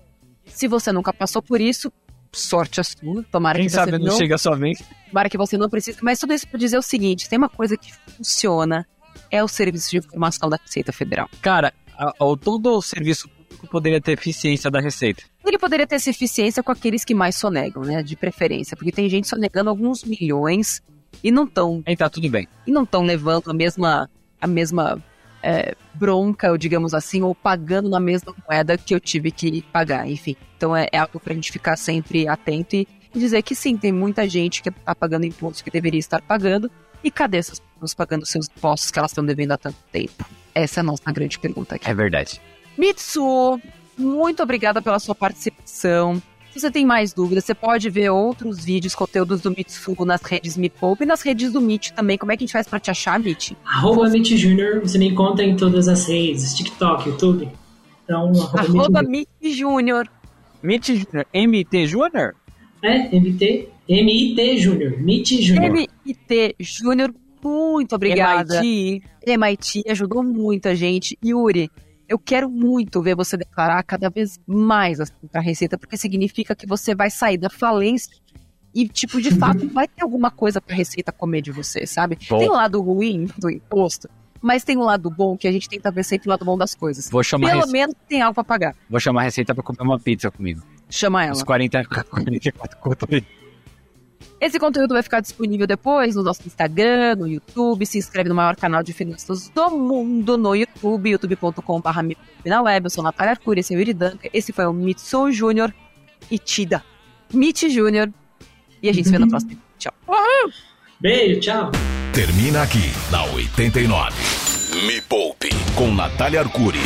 Se você nunca passou por isso, sorte a sua. Tomara Quem que sabe você não não chega a sua vez. Tomara que você não precise. Mas tudo isso para dizer o seguinte: tem uma coisa que funciona, é o Serviço de Informação da Receita Federal. Cara, a- o- todo o serviço público poderia ter eficiência da Receita. Ele poderia ter essa eficiência com aqueles que mais sonegam, né? De preferência. Porque tem gente sonegando alguns milhões e não estão Aí tá tudo bem. e não estão levando a mesma, a mesma é, bronca, digamos assim, ou pagando na mesma moeda que eu tive que pagar, enfim. Então é, é algo pra gente ficar sempre atento e dizer que sim, tem muita gente que tá pagando impostos que deveria estar pagando, e cadê essas pessoas pagando seus impostos que elas estão devendo há tanto tempo? Essa é a nossa grande pergunta aqui. É verdade. Mitsu, muito obrigada pela sua participação. Se você tem mais dúvidas, você pode ver outros vídeos, conteúdos do Mitsu nas redes Me Poupe e nas redes do Meet também. Como é que a gente faz pra te achar, Meet? Arroba Mitch Júnior, você me encontra em todas as redes, TikTok, YouTube. Então, arroba, Meet Júnior. Mitch Jr. MT Júnior? É, MT, MIT Júnior, Mitch Júnior. MIT Júnior, muito obrigada. MIT. MIT ajudou muita gente. Yuri, eu quero muito ver você declarar cada vez mais assim, pra Receita, porque significa que você vai sair da falência e, tipo, de fato, vai ter alguma coisa pra Receita comer de você, sabe? Bom. Tem o lado ruim do imposto, mas tem o lado bom que a gente tenta ver sempre o lado bom das coisas. Vou chamar, a Pelo rece... menos tem algo pra pagar. Vou chamar a receita pra comer uma pizza comigo. Chama ela. Uns 40, 44 conto aí. Esse conteúdo vai ficar disponível depois no nosso Instagram, no YouTube. Se inscreve no maior canal de finanças do mundo no YouTube, youtube.com.br na web. Eu sou Natália Arcuri, esse é o Yuri Danca. Esse foi o Mitsu Júnior e Tida. Mitch Júnior. E a gente se vê na próxima. Tchau. Beijo, tchau. Termina aqui na 89. Me Poupe com Natália Arcuri.